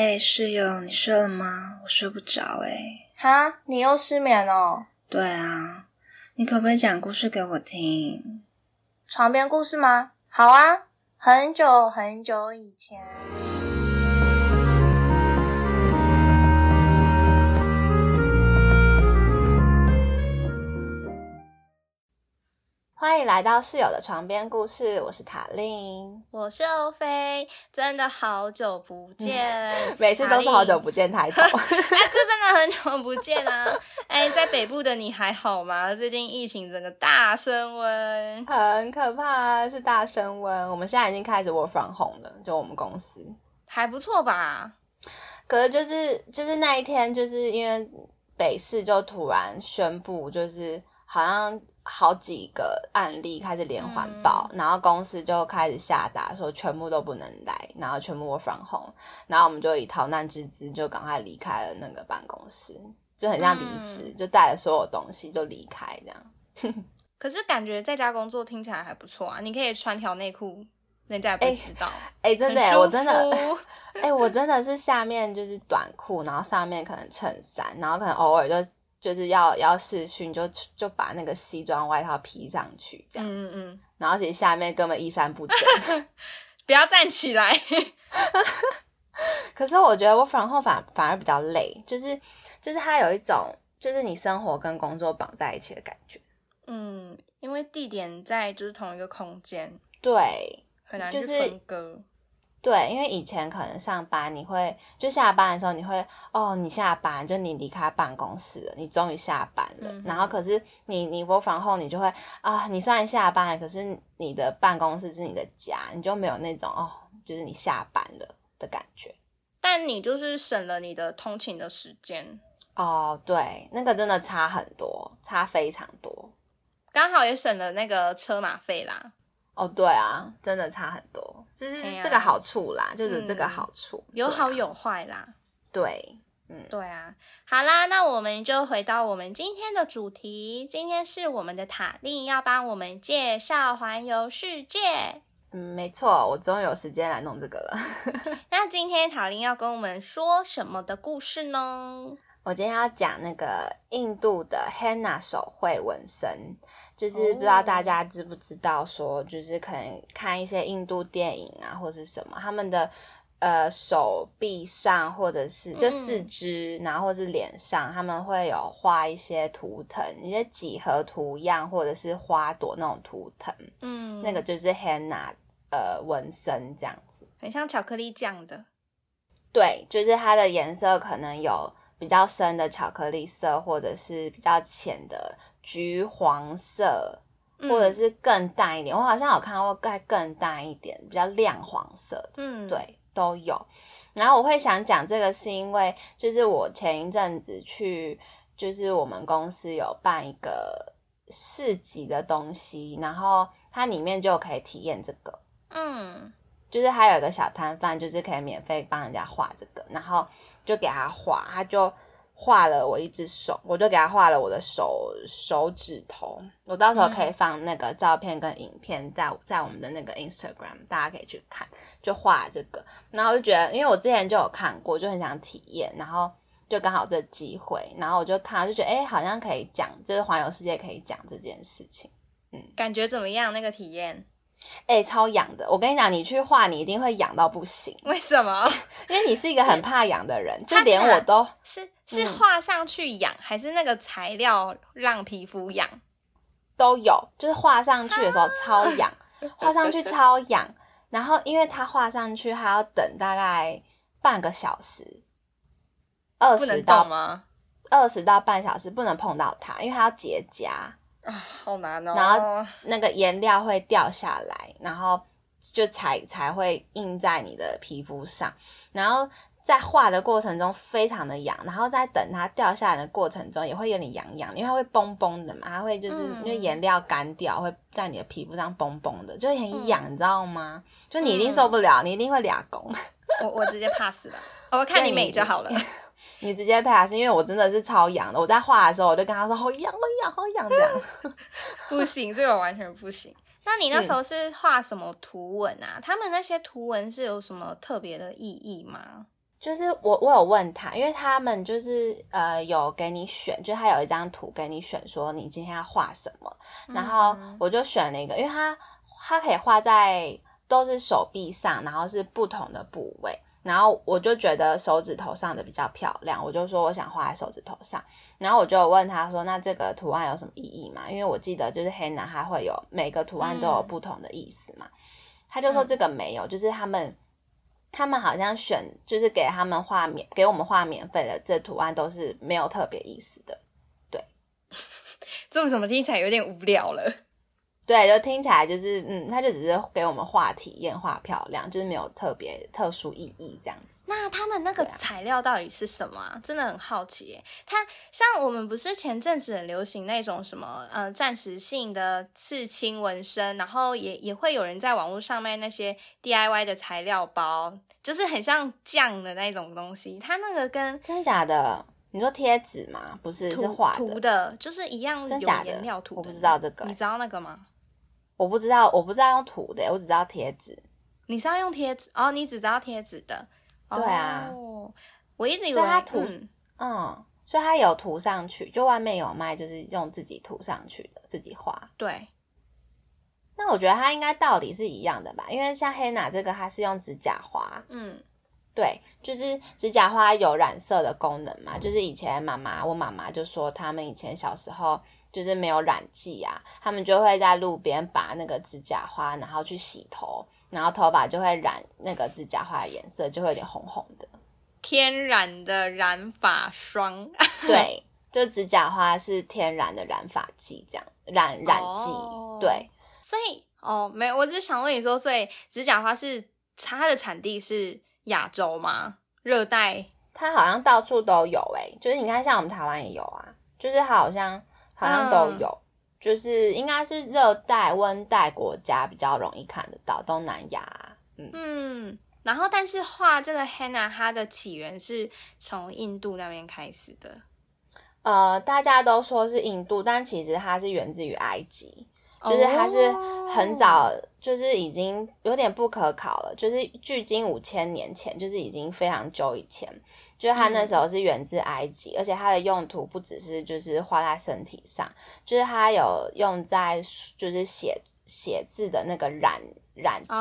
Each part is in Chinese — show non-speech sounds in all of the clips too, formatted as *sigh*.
哎，室友，你睡了吗？我睡不着哎。哈，你又失眠哦？对啊，你可不可以讲故事给我听？床边故事吗？好啊，很久很久以前。欢迎来到室友的床边故事，我是塔令，我是欧菲，真的好久不见，每次都是好久不见抬头，*laughs* 哎，这真的很久不见啊！哎，在北部的你还好吗？最近疫情整个大升温，很可怕，是大升温。我们现在已经开始 work from home 了，就我们公司还不错吧？可是就是就是那一天，就是因为北市就突然宣布，就是好像。好几个案例开始连环爆，然后公司就开始下达说全部都不能来，然后全部 work from home，然后我们就以逃难之姿就赶快离开了那个办公室，就很像离职，就带了所有东西就离开这样。可是感觉在家工作听起来还不错啊，你可以穿条内裤，人家也不知道。哎，真的，我真的，*laughs* 哎，我真的是下面就是短裤，然后上面可能衬衫，然后可能偶尔就。就是要要试训，就就把那个西装外套披上去，这样，嗯嗯，然后其实下面根本衣衫不整，*laughs* 不要站起来。*laughs* 可是我觉得我反后反反而比较累，就是就是它有一种就是你生活跟工作绑在一起的感觉。嗯，因为地点在就是同一个空间，对，很难去分割。对，因为以前可能上班，你会就下班的时候，你会哦，你下班就你离开办公室了，你终于下班了。然后可是你你播房后，你就会啊，你虽然下班了，可是你的办公室是你的家，你就没有那种哦，就是你下班了的感觉。但你就是省了你的通勤的时间哦，对，那个真的差很多，差非常多，刚好也省了那个车马费啦。哦，对啊，真的差很多，这是这个好处啦，就是这个好处，有好有坏啦。对，嗯，对啊。好啦，那我们就回到我们今天的主题，今天是我们的塔令要帮我们介绍环游世界。嗯，没错，我终于有时间来弄这个了。*laughs* 那今天塔令要跟我们说什么的故事呢？我今天要讲那个印度的 henna 手绘纹身，就是不知道大家知不知道，说就是可能看一些印度电影啊，或是什么，他们的呃手臂上或者是就四肢，然后或是脸上，他们会有画一些图腾，一些几何图样或者是花朵那种图腾，嗯，那个就是 henna 呃纹身这样子，很像巧克力酱的，对，就是它的颜色可能有。比较深的巧克力色，或者是比较浅的橘黄色，或者是更淡一点。我好像有看过更更淡一点，比较亮黄色的，嗯，对，都有。然后我会想讲这个，是因为就是我前一阵子去，就是我们公司有办一个市集的东西，然后它里面就可以体验这个，嗯，就是还有一个小摊贩，就是可以免费帮人家画这个，然后。就给他画，他就画了我一只手，我就给他画了我的手手指头。我到时候可以放那个照片跟影片在在我们的那个 Instagram，大家可以去看。就画这个，然后就觉得，因为我之前就有看过，就很想体验，然后就刚好这机会，然后我就看，就觉得哎，好像可以讲，就是环游世界可以讲这件事情。嗯，感觉怎么样？那个体验？哎，超痒的！我跟你讲，你去画，你一定会痒到不行。为什么？*laughs* 因为你是一个很怕痒的人，就连我都是是画上去痒，还是那个材料让皮肤痒？都有，就是画上去的时候超痒，*laughs* 画上去超痒。然后因为它画上去还要等大概半个小时，二十到吗？二十到半小时不能碰到它，因为它要结痂。啊，好难哦！然后那个颜料会掉下来，然后就才才会印在你的皮肤上。然后在画的过程中非常的痒，然后在等它掉下来的过程中也会有点痒痒，因为它会崩崩的嘛，它会就是因为颜料干掉会在你的皮肤上崩崩的，就很痒，你知道吗？就你一定受不了，你一定会俩拱。我我直接 pass 了，我看你美就好了。*laughs* *laughs* *laughs* 你直接 pass，因为我真的是超痒的。我在画的时候，我就跟他说：“好痒，好痒，好痒！”这样 *laughs* 不行，这个完全不行。那你那时候是画什么图文啊？他们那些图文是有什么特别的意义吗？就是我我有问他，因为他们就是呃有给你选，就他有一张图给你选，说你今天要画什么，然后我就选了一个，因为他他可以画在都是手臂上，然后是不同的部位，然后我就觉得手指头上的比较漂亮，我就说我想画在手指头上，然后我就问他说，那这个图案有什么意义吗？因为我记得就是黑男它会有每个图案都有不同的意思嘛，他就说这个没有，就是他们。他们好像选就是给他们画免给我们画免费的这图案都是没有特别意思的，对，*laughs* 这怎么听起来有点无聊了？对，就听起来就是嗯，他就只是给我们画体验画漂亮，就是没有特别特殊意义这样子。那他们那个材料到底是什么？啊真的很好奇。它像我们不是前阵子很流行那种什么呃暂时性的刺青纹身，然后也也会有人在网络上卖那些 DIY 的材料包，就是很像酱的那种东西。它那个跟真的假的？你说贴纸吗？不是，是画涂的，就是一样有颜料涂。我不知道这个，你知道那个吗？我不知道，我不知道用涂的，我只知道贴纸。你是要用贴纸哦？你只知道贴纸的。对啊，我一直以为它涂，嗯，所以它有涂上去，就外面有卖，就是用自己涂上去的，自己画。对，那我觉得它应该道理是一样的吧，因为像黑娜这个，它是用指甲花，嗯，对，就是指甲花有染色的功能嘛，就是以前妈妈，我妈妈就说，他们以前小时候就是没有染剂啊，他们就会在路边拔那个指甲花，然后去洗头。然后头发就会染那个指甲花的颜色，就会有点红红的。天然的染发霜，*laughs* 对，就指甲花是天然的染发剂，这样染染剂，对。所以哦，没有，我只是想问你说，所以指甲花是它的产地是亚洲吗？热带？它好像到处都有，哎，就是你看，像我们台湾也有啊，就是它好像好像都有。就是应该是热带、温带国家比较容易看得到，东南亚。嗯嗯，然后但是画这个 henna，它的起源是从印度那边开始的。呃，大家都说是印度，但其实它是源自于埃及。就是它是很早，就是已经有点不可考了。就是距今五千年前，就是已经非常久以前。就是它那时候是源自埃及，而且它的用途不只是就是画在身体上，就是它有用在就是写写字的那个染染剂，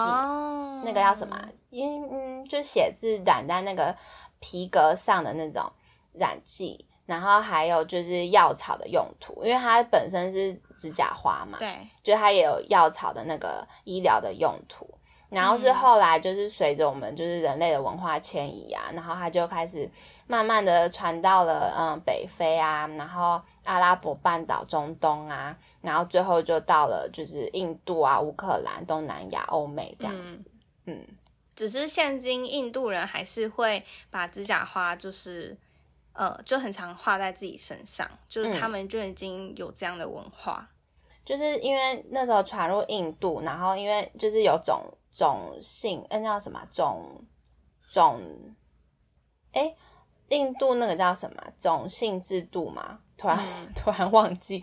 那个叫什么？因嗯，就写字染在那个皮革上的那种染剂。然后还有就是药草的用途，因为它本身是指甲花嘛，对，就它也有药草的那个医疗的用途。然后是后来就是随着我们就是人类的文化迁移啊，然后它就开始慢慢的传到了嗯北非啊，然后阿拉伯半岛、中东啊，然后最后就到了就是印度啊、乌克兰、东南亚、欧美这样子。嗯，只是现今印度人还是会把指甲花就是。呃，就很常画在自己身上，就是他们就已经有这样的文化，就是因为那时候传入印度，然后因为就是有种种姓，那叫什么种种？哎，印度那个叫什么种姓制度嘛？突然 *laughs* 突然忘记。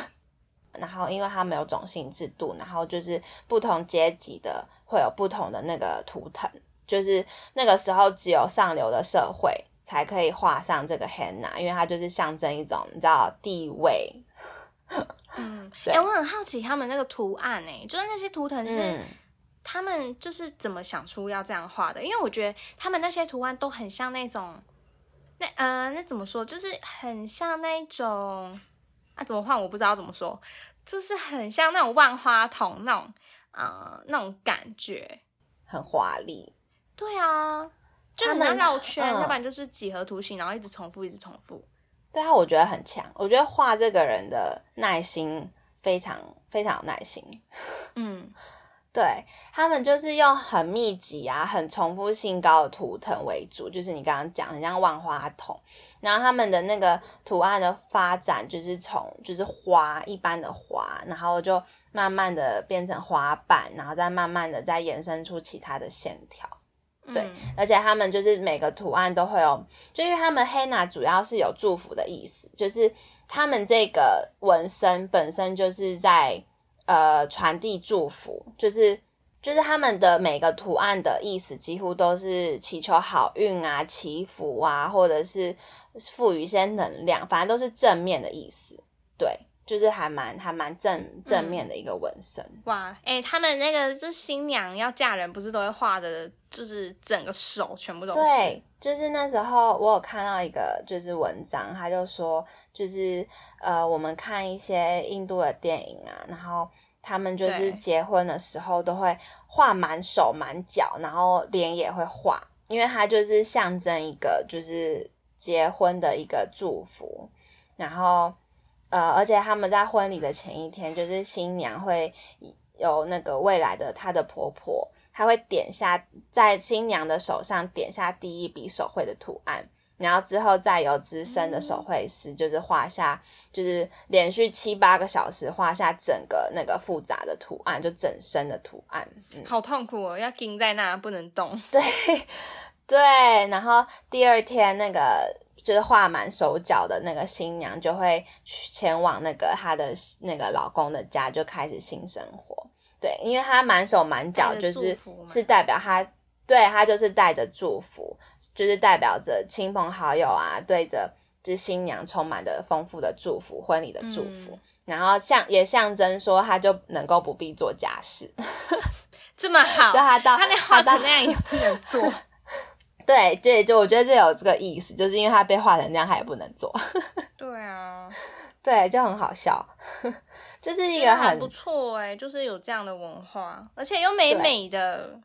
*laughs* 然后因为他们有种姓制度，然后就是不同阶级的会有不同的那个图腾，就是那个时候只有上流的社会。才可以画上这个 henna，因为它就是象征一种你知道地位。嗯，*laughs* 哎，我很好奇他们那个图案，哎，就是那些图腾是他们就是怎么想出要这样画的？因为我觉得他们那些图案都很像那种，那呃，那怎么说？就是很像那种啊，怎么换？我不知道怎么说，就是很像那种万花筒那种，呃，那种感觉，很华丽。对啊。就很难绕圈，要不然就是几何图形，然后一直重复，一直重复。对啊，我觉得很强。我觉得画这个人的耐心非常非常有耐心。*laughs* 嗯，对他们就是用很密集啊、很重复性高的图腾为主，就是你刚刚讲很像万花筒。然后他们的那个图案的发展，就是从就是花一般的花，然后就慢慢的变成花瓣，然后再慢慢的再延伸出其他的线条。对，而且他们就是每个图案都会有，就因为他们黑娜主要是有祝福的意思，就是他们这个纹身本身就是在呃传递祝福，就是就是他们的每个图案的意思几乎都是祈求好运啊、祈福啊，或者是赋予一些能量，反正都是正面的意思。对，就是还蛮还蛮正正面的一个纹身。哇，哎，他们那个就新娘要嫁人，不是都会画的，就是整个手全部都是。对，就是那时候我有看到一个就是文章，他就说，就是呃，我们看一些印度的电影啊，然后。他们就是结婚的时候都会画满手满脚，然后脸也会画，因为它就是象征一个就是结婚的一个祝福。然后呃，而且他们在婚礼的前一天，就是新娘会有那个未来的她的婆婆，她会点下在新娘的手上点下第一笔手绘的图案。然后之后再由资深的手绘师，就是画下，就是连续七八个小时画下整个那个复杂的图案，就整身的图案。嗯，好痛苦哦，要钉在那不能动。*laughs* 对 *laughs* 对，然后第二天那个就是画满手脚的那个新娘就会前往那个她的那个老公的家，就开始新生活。对，因为她满手满脚就是是代表她。对她就是带着祝福，就是代表着亲朋好友啊，对着这新娘充满的丰富的祝福，婚礼的祝福，然后象也象征说她就能够不必做家事，*laughs* 这么好，就她到她那画成那样也不能做，对对，就我觉得这有这个意思，就是因为他被画成这样，他也不能做，*laughs* 对啊，对，就很好笑，*laughs* 就是一个很不错哎，就是有这样的文化，而且又美美的。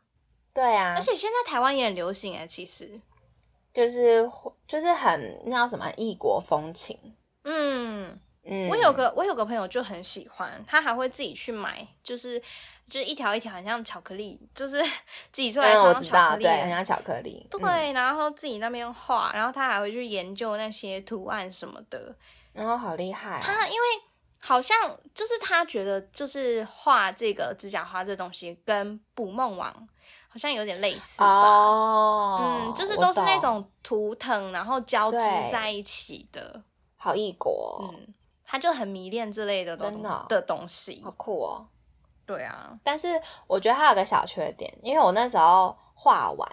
对啊，而且现在台湾也很流行哎，其实。就是就是很那叫什么异国风情。嗯嗯，我有个我有个朋友就很喜欢，他还会自己去买，就是就是一条一条很像巧克力，就是自己做来装巧克力，对，很像巧克力。对，然后自己那边画，然后他还会去研究那些图案什么的，然后好厉害。他因为好像就是他觉得就是画这个指甲花这东西跟捕梦网。好像有点类似吧，嗯，就是都是那种图腾，然后交织在一起的，好异国，嗯，他就很迷恋这类的真的的东西，好酷哦，对啊，但是我觉得他有个小缺点，因为我那时候画完，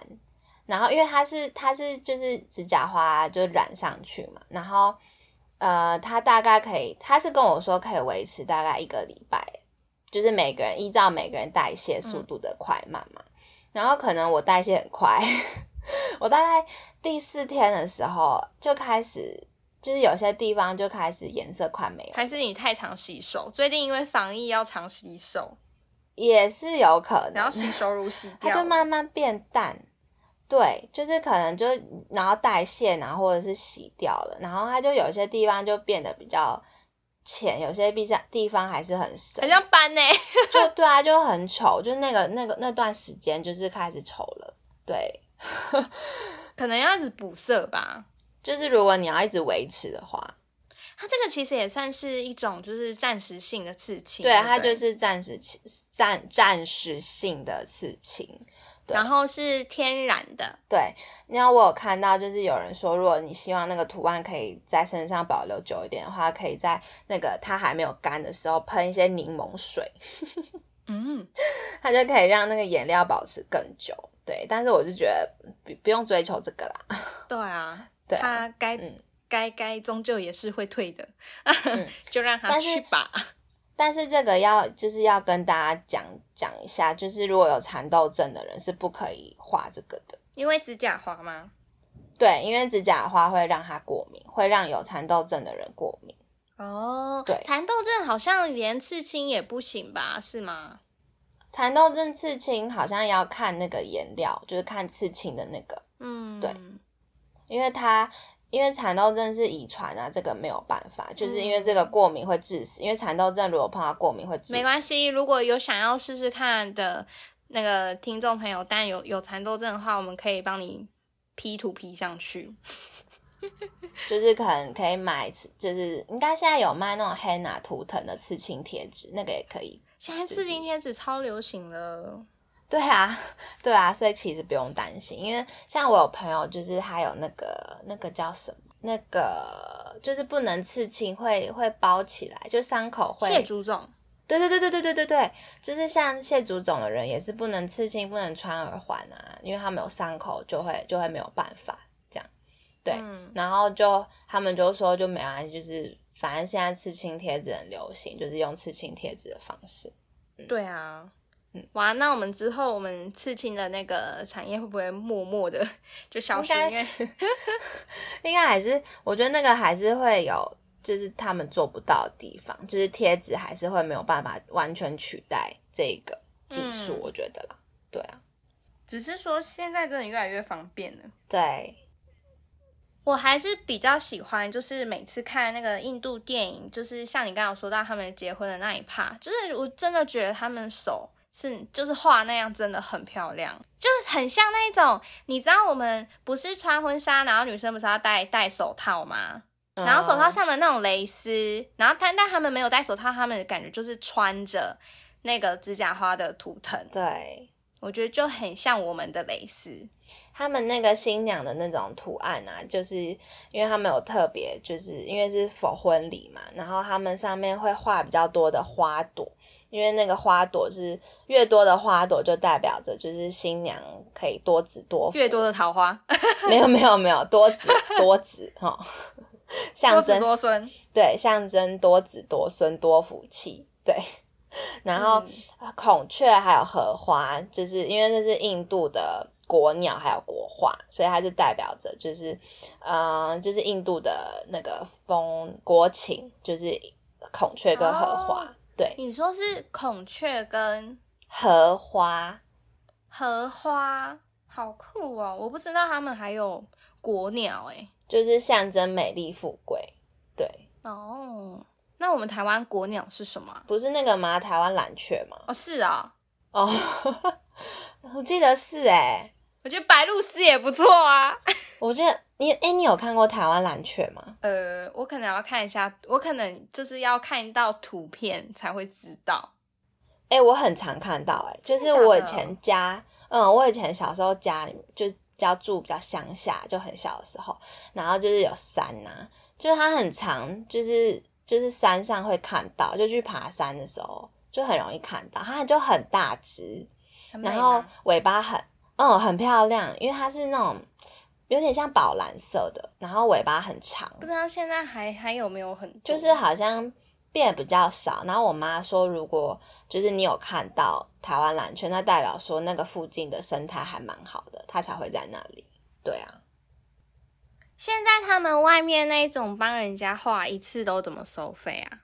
然后因为他是他是就是指甲花就染上去嘛，然后呃，他大概可以，他是跟我说可以维持大概一个礼拜，就是每个人依照每个人代谢速度的快慢嘛。然后可能我代谢很快，*laughs* 我大概第四天的时候就开始，就是有些地方就开始颜色快没了。还是你太常洗手？最近因为防疫要常洗手，也是有可能。然后洗手乳洗掉，它就慢慢变淡。对，就是可能就然后代谢，然后或者是洗掉了，然后它就有些地方就变得比较。浅有些地方地方还是很深，很像斑呢。就 *laughs* 对啊，就很丑，就那个那个那段时间就是开始丑了。对，*laughs* 可能要一直补色吧。就是如果你要一直维持的话，它这个其实也算是一种就是暂时性的刺青。对，它就是暂时暂暂时性的刺青。然后是天然的，对。因为我有看到，就是有人说，如果你希望那个图案可以在身上保留久一点的话，可以在那个它还没有干的时候喷一些柠檬水，嗯，*laughs* 它就可以让那个颜料保持更久。对，但是我就觉得不不用追求这个啦。*laughs* 对啊，它该该该终究也是会退的，*laughs* 就让他去吧。但是这个要就是要跟大家讲讲一下，就是如果有蚕豆症的人是不可以画这个的，因为指甲花吗？对，因为指甲花会让他过敏，会让有蚕豆症的人过敏。哦，对，蚕豆症好像连刺青也不行吧？是吗？蚕豆症刺青好像要看那个颜料，就是看刺青的那个，因为它。因为蚕豆症是遗传啊，这个没有办法，就是因为这个过敏会致死。因为蚕豆症如果碰到过敏会致死。没关系，如果有想要试试看的那个听众朋友，但有有蚕豆症的话，我们可以帮你 P 图 P 上去。*laughs* 就是可能可以买，就是应该现在有卖那种黑拿图腾的刺青贴纸，那个也可以。现在刺青贴纸超流行了。对啊，对啊，所以其实不用担心，因为像我有朋友，就是他有那个那个叫什么，那个就是不能刺青，会会包起来，就伤口会蟹足肿。对对对对对对对对，就是像谢祖种的人也是不能刺青，不能穿耳环啊，因为他们有伤口就会就会没有办法这样。对，然后就他们就说就没关系，就是反正现在刺青贴纸很流行，就是用刺青贴纸的方式。对啊，嗯，哇，那我们之后我们刺青的那个产业会不会默默的 *laughs* 就消失？应该 *laughs* 应该还是，我觉得那个还是会有。就是他们做不到的地方，就是贴纸还是会没有办法完全取代这个技术，我觉得啦，对啊，只是说现在真的越来越方便了。对，我还是比较喜欢，就是每次看那个印度电影，就是像你刚刚说到他们结婚的那一趴，就是我真的觉得他们手是就是画那样真的很漂亮，就是很像那一种，你知道我们不是穿婚纱，然后女生不是要戴戴手套吗？然后手套上的那种蕾丝，然后但但他们没有戴手套，他们的感觉就是穿着那个指甲花的图腾。对，我觉得就很像我们的蕾丝。他们那个新娘的那种图案啊，就是因为他们有特别，就是因为是否婚礼嘛，然后他们上面会画比较多的花朵，因为那个花朵是越多的花朵，就代表着就是新娘可以多子多福。越多的桃花？*laughs* 没有没有没有，多子 *laughs* 多子哈。象征多孙，对，象征多子多孙多福气，对。然后孔雀还有荷花，就是因为那是印度的国鸟，还有国花，所以它是代表着，就是呃，就是印度的那个风国情，就是孔雀跟荷花。对，你说是孔雀跟荷花，荷花好酷哦！我不知道他们还有国鸟哎。就是象征美丽富贵，对哦。那我们台湾国鸟是什么？不是那个吗？台湾蓝雀吗？哦，是啊。哦，*laughs* 我记得是哎。我觉得白鹭鸶也不错啊。我觉得你哎，你有看过台湾蓝雀吗？呃，我可能要看一下，我可能就是要看到图片才会知道。哎，我很常看到哎，就是我以前家，嗯，我以前小时候家里就。家住比较乡下，就很小的时候，然后就是有山呐，就是它很长，就是就是山上会看到，就去爬山的时候就很容易看到，它就很大只，然后尾巴很嗯很漂亮，因为它是那种有点像宝蓝色的，然后尾巴很长，不知道现在还还有没有很，就是好像。变比较少，然后我妈说，如果就是你有看到台湾蓝圈，那代表说那个附近的生态还蛮好的，它才会在那里。对啊，现在他们外面那种帮人家画一次都怎么收费啊？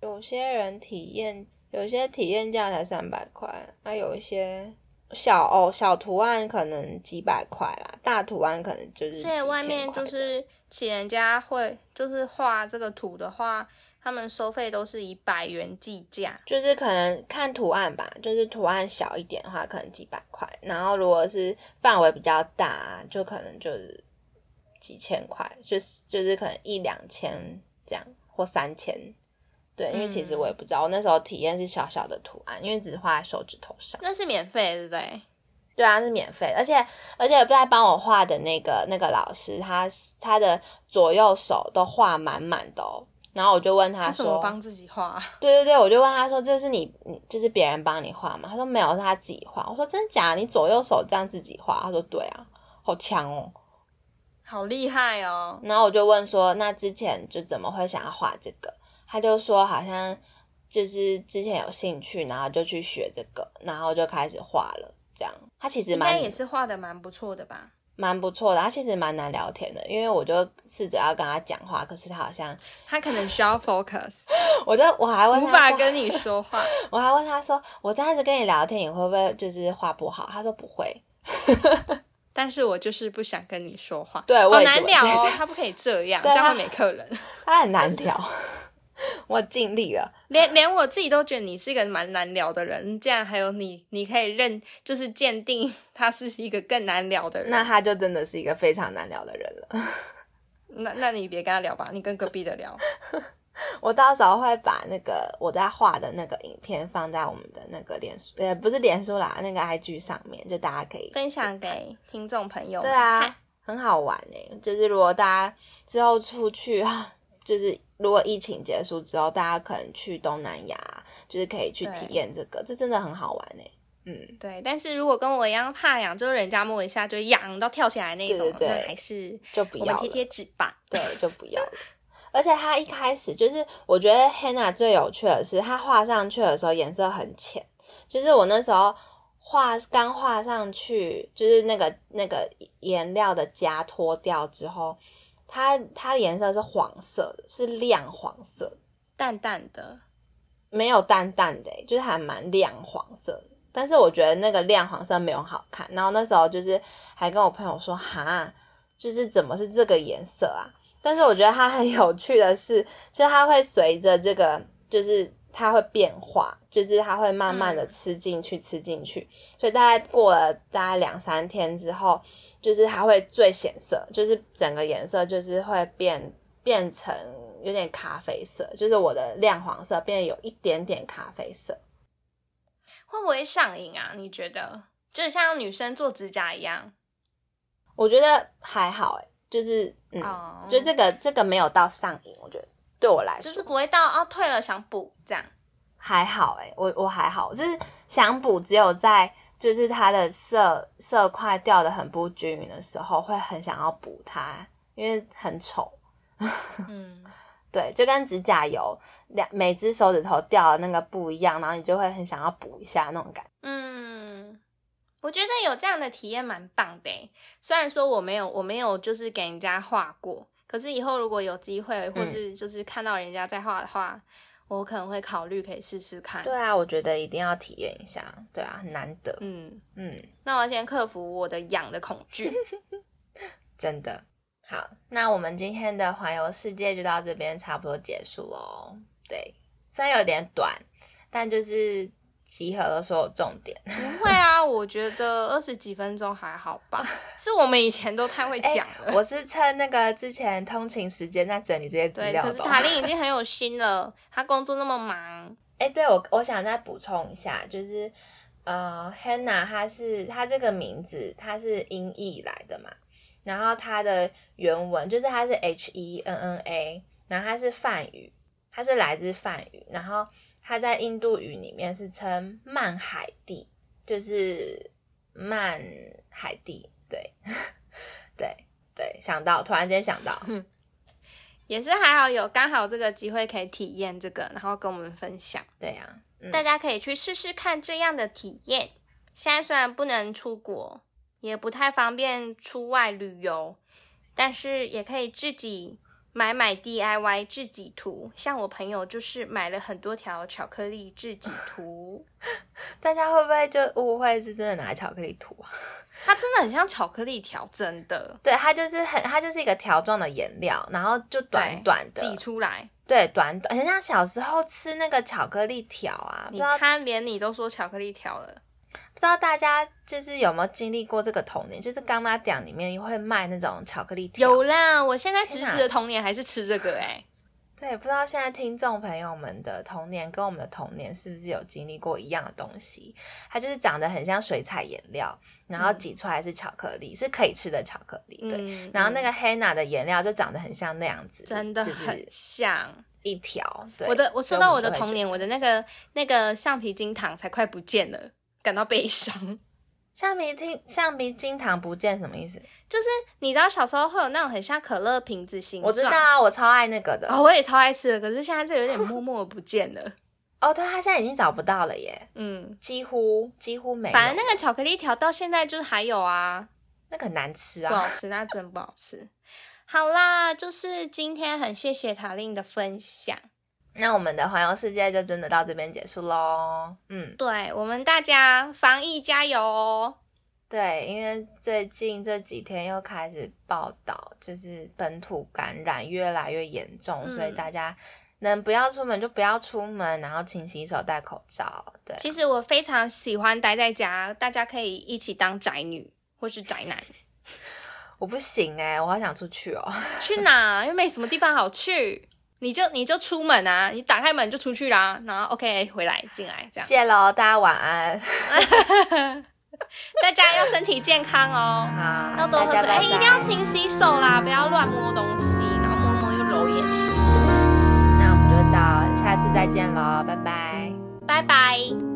有些人体验，有些体验价才三百块，那有一些小哦小图案可能几百块啦，大图案可能就是。所以外面就是请人家会就是画这个图的话。他们收费都是以百元计价，就是可能看图案吧，就是图案小一点的话，可能几百块；然后如果是范围比较大，就可能就是几千块，就是就是可能一两千这样或三千。对，因为其实我也不知道，我那时候体验是小小的图案，因为只画在手指头上。那是免费，对不对？对啊，是免费，而且而且在帮我画的那个那个老师，他他的左右手都画满满的哦。然后我就问他说：“帮自己画？” *laughs* 对对对，我就问他说：“这是你你就是别人帮你画吗？”他说：“没有，是他自己画。”我说：“真的假？你左右手这样自己画？”他说：“对啊，好强哦，好厉害哦。”然后我就问说：“那之前就怎么会想要画这个？”他就说：“好像就是之前有兴趣，然后就去学这个，然后就开始画了。这样，他其实蛮也是画的蛮不错的吧。”蛮不错的，他其实蛮难聊天的，因为我就试着要跟他讲话，可是他好像 *laughs* 他可能需要 focus，*laughs* 我就我还问无法跟你说话，*laughs* 我还问他说，我这样子跟你聊天，你会不会就是画不好？他说不会，但是我就是不想跟你说话，对，好难聊哦，他不可以这样，这样会没客人，他很难聊。我尽力了，连连我自己都觉得你是一个蛮难聊的人，竟然还有你，你可以认就是鉴定 *laughs* 他是一个更难聊的人，那他就真的是一个非常难聊的人了。那那你别跟他聊吧，你跟隔壁的聊。*laughs* 我到时候会把那个我在画的那个影片放在我们的那个脸书，呃，不是脸书啦，那个 IG 上面，就大家可以分享给听众朋友。对啊，很好玩哎，就是如果大家之后出去啊，就是。如果疫情结束之后，大家可能去东南亚，就是可以去体验这个，这真的很好玩哎。嗯，对。但是如果跟我一样怕痒，就是人家摸一下就痒到跳起来那种，那还是就不要贴贴纸吧。对，就不要了。而且它一开始就是，我觉得 hanna 最有趣的是，它画上去的时候颜色很浅，就是我那时候画刚画上去，就是那个那个颜料的夹脱掉之后。它它的颜色是黄色的，是亮黄色，淡淡的，没有淡淡的，就是还蛮亮黄色。但是我觉得那个亮黄色没有好看。然后那时候就是还跟我朋友说，哈，就是怎么是这个颜色啊？但是我觉得它很有趣的是，就是它会随着这个，就是它会变化，就是它会慢慢的吃进去，吃进去。所以大概过了大概两三天之后。就是它会最显色，就是整个颜色就是会变变成有点咖啡色，就是我的亮黄色变得有一点点咖啡色，会不会上瘾啊？你觉得？就是像女生做指甲一样？我觉得还好，哎，就是嗯，就这个这个没有到上瘾，我觉得对我来说就是不会到哦退了想补这样，还好哎，我我还好，就是想补只有在。就是它的色色块掉的很不均匀的时候，会很想要补它，因为很丑。*laughs* 嗯，对，就跟指甲油两每只手指头掉的那个不一样，然后你就会很想要补一下那种感。嗯，我觉得有这样的体验蛮棒的。虽然说我没有，我没有就是给人家画过，可是以后如果有机会，或是就是看到人家在画的话。我可能会考虑可以试试看。对啊，我觉得一定要体验一下。对啊，很难得。嗯嗯，那我先克服我的痒的恐惧。*laughs* 真的好，那我们今天的环游世界就到这边差不多结束喽。对，虽然有点短，但就是。集合了所有重点，*laughs* 不会啊，我觉得二十几分钟还好吧，是我们以前都太会讲了。我是趁那个之前通勤时间在整理这些资料。可是塔琳已经很有心了，他工作那么忙。*laughs* 哎，对我我想再补充一下，就是呃，Hannah，它是她这个名字她是音译来的嘛，然后它的原文就是它是 H E N N A，然后它是梵语，它是来自梵语，然后。它在印度语里面是称曼海地，就是曼海地，对，*laughs* 对，对，想到，突然间想到，也是还好有刚好这个机会可以体验这个，然后跟我们分享，对呀，大家可以去试试看这样的体验。现在虽然不能出国，也不太方便出外旅游，但是也可以自己。买买 DIY 自己涂，像我朋友就是买了很多条巧克力自己涂。*laughs* 大家会不会就误会是真的拿巧克力涂啊？它真的很像巧克力条，真的。对，它就是很，它就是一个条状的颜料，然后就短短的挤出来。对，短短，很像小时候吃那个巧克力条啊。你看，连你都说巧克力条了。不知道大家就是有没有经历过这个童年？就是刚妈店里面会卖那种巧克力条。有啦，我现在侄子的童年还是吃这个哎。*laughs* 对，不知道现在听众朋友们的童年跟我们的童年是不是有经历过一样的东西？它就是长得很像水彩颜料，然后挤出来是巧克力，是可以吃的巧克力。对，然后那个黑娜的颜料就长得很像那样子，真的很像一条。我的，我说到我的童年，我的那个那个橡皮筋糖才快不见了。感到悲伤，*laughs* 橡皮筋橡皮筋糖不见什么意思？就是你知道小时候会有那种很像可乐瓶子形状，我知道啊，我超爱那个的，哦，我也超爱吃的。可是现在这有点默默不见了。*laughs* 哦，对，他现在已经找不到了耶。嗯，几乎几乎没。反正那个巧克力条到现在就是还有啊，那个很难吃啊，不好吃，那真不好吃。好啦，就是今天很谢谢塔令的分享。那我们的环游世界就真的到这边结束喽。嗯，对我们大家防疫加油哦。对，因为最近这几天又开始报道，就是本土感染越来越严重，所以大家能不要出门就不要出门，然后勤洗手、戴口罩。对，其实我非常喜欢待在家，大家可以一起当宅女或是宅男。我不行哎，我好想出去哦。去哪？又没什么地方好去。你就你就出门啊，你打开门就出去啦，然后 OK 回来进来这样。谢喽，大家晚安。*laughs* 大家要身体健康哦，好，要多喝水，哎，一定要勤洗手啦，不要乱摸东西，然后摸摸又揉眼睛。那我们就到下次再见喽，拜拜，拜拜。